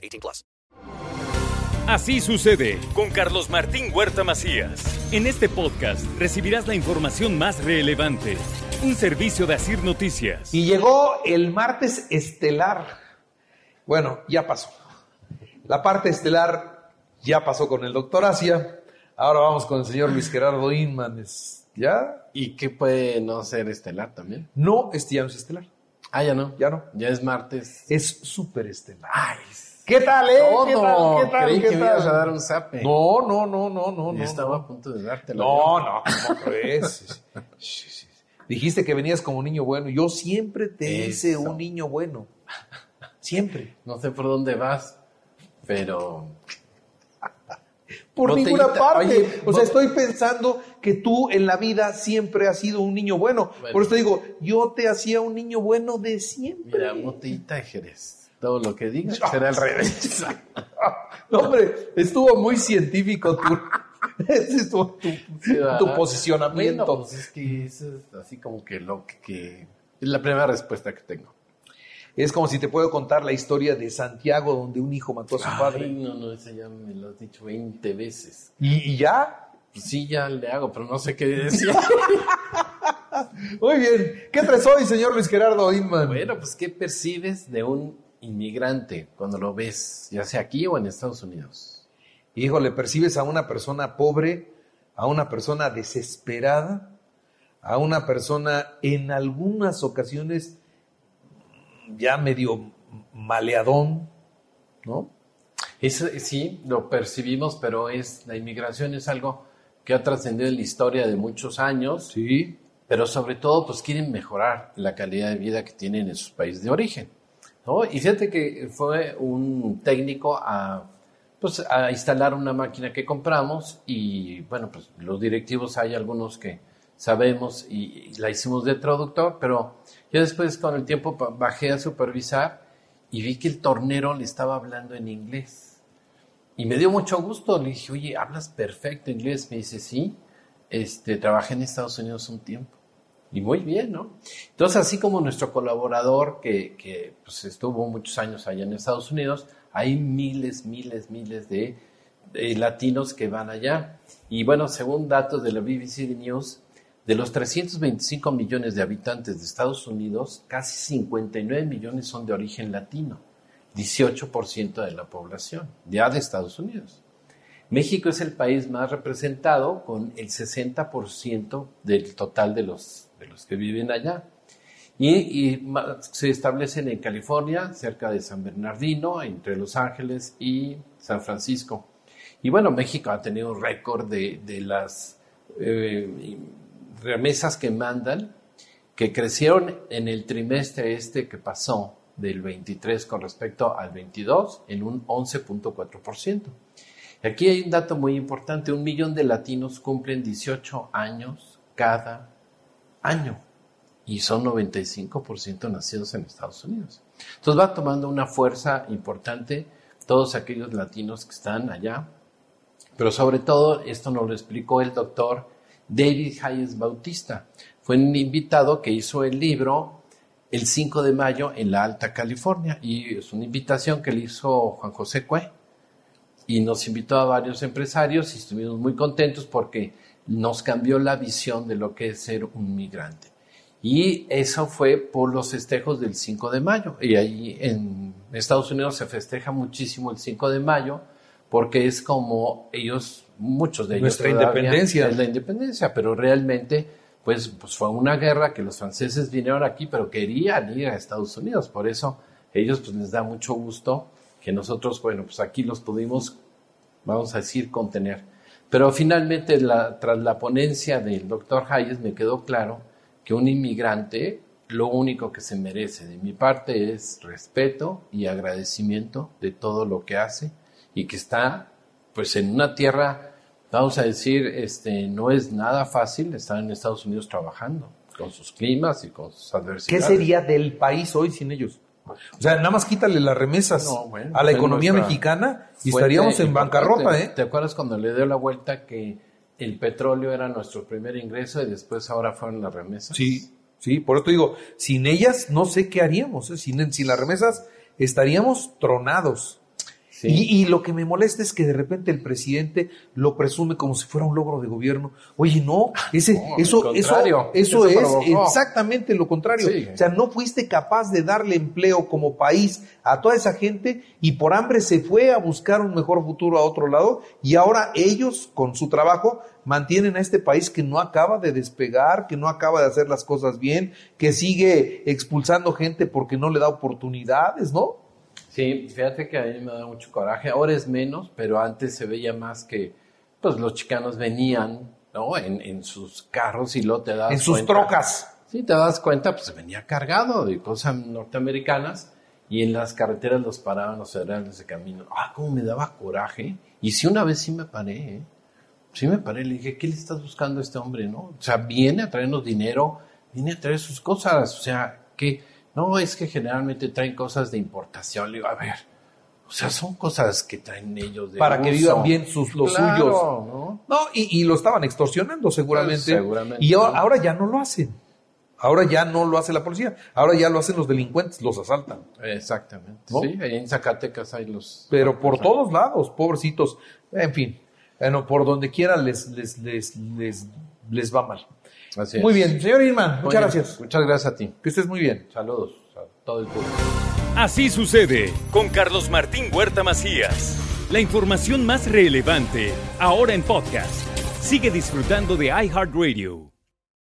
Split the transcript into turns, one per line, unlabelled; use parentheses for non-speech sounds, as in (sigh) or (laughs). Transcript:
18 plus.
Así sucede con Carlos Martín Huerta Macías. En este podcast recibirás la información más relevante. Un servicio de Asir Noticias.
Y llegó el martes estelar. Bueno, ya pasó. La parte estelar ya pasó con el doctor Asia. Ahora vamos con el señor Luis Gerardo Inman. ¿Ya?
¿Y qué puede no ser estelar también?
No, este ya no es estelar.
Ah, ya no.
Ya no.
Ya es martes.
Es súper estelar.
Ay,
¿Qué tal, eh?
todo.
¿Qué tal? ¿Qué tal?
Creí
¿Qué
que me
tal?
ibas a dar un zape.
No, no, no, no, no. No,
estaba
no.
a punto de dártelo.
No, no, ¿cómo crees? (laughs) Dijiste que venías como niño bueno. Yo siempre te hice un niño bueno. Siempre. (laughs)
No sé por dónde vas, pero
Por ninguna parte.
Oye,
o sea, estoy pensando que tú en la vida siempre has sido un niño bueno.
Bueno.
Por eso te digo, yo te hacía un niño bueno de siempre.
mira, botellita de Jerez. Todo lo que digas será al revés.
No, hombre, estuvo muy científico tu, (laughs) tu,
¿verdad?
tu posicionamiento.
Bueno, pues es que eso es así como que lo que, que- es la primera respuesta que tengo.
Es como si te puedo contar la historia de Santiago, donde un hijo mató a su padre.
Ay, no, no, esa ya me lo has dicho 20 veces.
¿Y, y ya?
Pues sí, ya le hago, pero no sé qué decir. (laughs)
Muy bien. ¿Qué traes hoy, señor Luis Gerardo Inman?
Bueno, pues ¿qué percibes de un inmigrante cuando lo ves, ya sea aquí o en Estados Unidos?
Híjole, percibes a una persona pobre, a una persona desesperada, a una persona en algunas ocasiones ya medio maleadón, ¿no?
Eso, sí, lo percibimos, pero es la inmigración es algo que ha trascendido en la historia de muchos años,
Sí.
pero sobre todo pues quieren mejorar la calidad de vida que tienen en sus países de origen. ¿No? Y fíjate que fue un técnico a, pues, a instalar una máquina que compramos y bueno, pues los directivos hay algunos que sabemos y, y la hicimos de traductor, pero yo después con el tiempo bajé a supervisar y vi que el tornero le estaba hablando en inglés. Y me dio mucho gusto. Le dije, oye, hablas perfecto inglés. Me dice, sí, este, trabajé en Estados Unidos un tiempo. Y muy bien, ¿no? Entonces, así como nuestro colaborador que, pues, estuvo muchos años allá en Estados Unidos, hay miles, miles, miles de, latinos que van allá. Y bueno, según datos de la BBC News, de los 325 millones de habitantes de Estados Unidos, casi 59 millones son de origen latino, 18% de la población, ya de Estados Unidos. México es el país más representado con el 60% del total de los que viven allá. Y, se establecen en California, cerca de San Bernardino, entre Los Ángeles y San Francisco. Y bueno, México ha tenido un récord de, de las eh, remesas que mandan, que crecieron en el trimestre este que pasó del 23 con respecto al 22 en un 11.4%. Y aquí hay un dato muy importante, un millón de latinos cumplen 18 años cada año y son 95% nacidos en Estados Unidos. Entonces va tomando una fuerza importante todos aquellos latinos que están allá, pero sobre todo esto nos lo explicó el doctor David Hayes Bautista. Fue un invitado que hizo el libro el 5 de mayo en la Alta California y es una invitación que le hizo Juan José Cue y nos invitó a varios empresarios y estuvimos muy contentos porque nos cambió la visión de lo que es ser un migrante. Y eso fue por los festejos del 5 de mayo. Y ahí en Estados Unidos se festeja muchísimo el 5 de mayo porque es como ellos, muchos de ellos.
Nuestra independencia.
Es la independencia, pero realmente pues, pues fue una guerra que los franceses vinieron aquí, pero querían ir a Estados Unidos. Por eso ellos pues les da mucho gusto que nosotros, bueno, pues aquí los pudimos, vamos a decir, contener. Pero finalmente, la- tras la ponencia del doctor Hayes, me quedó claro que un inmigrante lo único que se merece de mi parte es respeto y agradecimiento de todo lo que hace y que está pues en una tierra, vamos a decir, este, no es nada fácil estar en Estados Unidos trabajando con sus climas y con sus
¿Qué
adversidades.
sería del país hoy sin ellos? O sea, nada más quítale las remesas
No, bueno,
a la economía mexicana y estaríamos en bancarrota, ¿eh?
¿Te acuerdas cuando le dio la vuelta que el petróleo era nuestro primer ingreso y después ahora fueron las remesas?
Sí, sí, por eso te digo, sin ellas no sé qué haríamos, ¿eh? sin, sin las remesas estaríamos tronados.
Sí.
Y, y lo que me molesta es que de repente el presidente lo presume como si fuera un logro de gobierno. Oye, no, ese,
No, al
eso, eso, eso,
eso
es
provocó.
exactamente lo contrario.
Sí.
O sea, no fuiste capaz de darle empleo como país a toda esa gente y por hambre se fue a buscar un mejor futuro a otro lado y ahora ellos, con su trabajo, mantienen a este país que no acaba de despegar, que no acaba de hacer las cosas bien, que sigue expulsando gente porque no le da oportunidades, ¿no?
Sí, fíjate que a mí me da mucho coraje. Ahora es menos, pero antes se veía más que pues los chicanos venían ¿no? en, en sus carros y luego te das
En sus
cuenta-
trocas.
Sí, te das cuenta, pues venía cargado de cosas norteamericanas y en las carreteras los paraban los federales de camino. Ah, cómo me daba coraje. Y sí, una vez sí me paré, ¿eh? Sí me paré, le dije, ¿qué le estás buscando a este hombre, no? O sea, viene a traernos dinero, viene a traer sus cosas, o sea, que no es que generalmente traen cosas de importación. Le digo, a ver, o sea, son cosas que traen ellos de
Para que vivan bien sus, los
Claro,
suyos.
¿no?
No, y, y lo estaban extorsionando seguramente.
Pues, seguramente,
Y ahora,
¿no?
ahora ya no lo hacen. Ahora ya no lo hace la policía. Ahora ya lo hacen los delincuentes, los asaltan.
Exactamente.
¿No?
Sí, ahí en Zacatecas hay los.
Pero por todos lados, pobrecitos. En fin, bueno, por donde quiera les, les, les, les, les va mal.
Así es.
Muy bien, señor Irman, muchas
bien.
gracias.
Muchas gracias a ti.
Que estés muy bien.
Saludos a todo el público.
Así sucede con Carlos Martín Huerta Macías. La información más relevante ahora en podcast. Sigue disfrutando de iHeartRadio.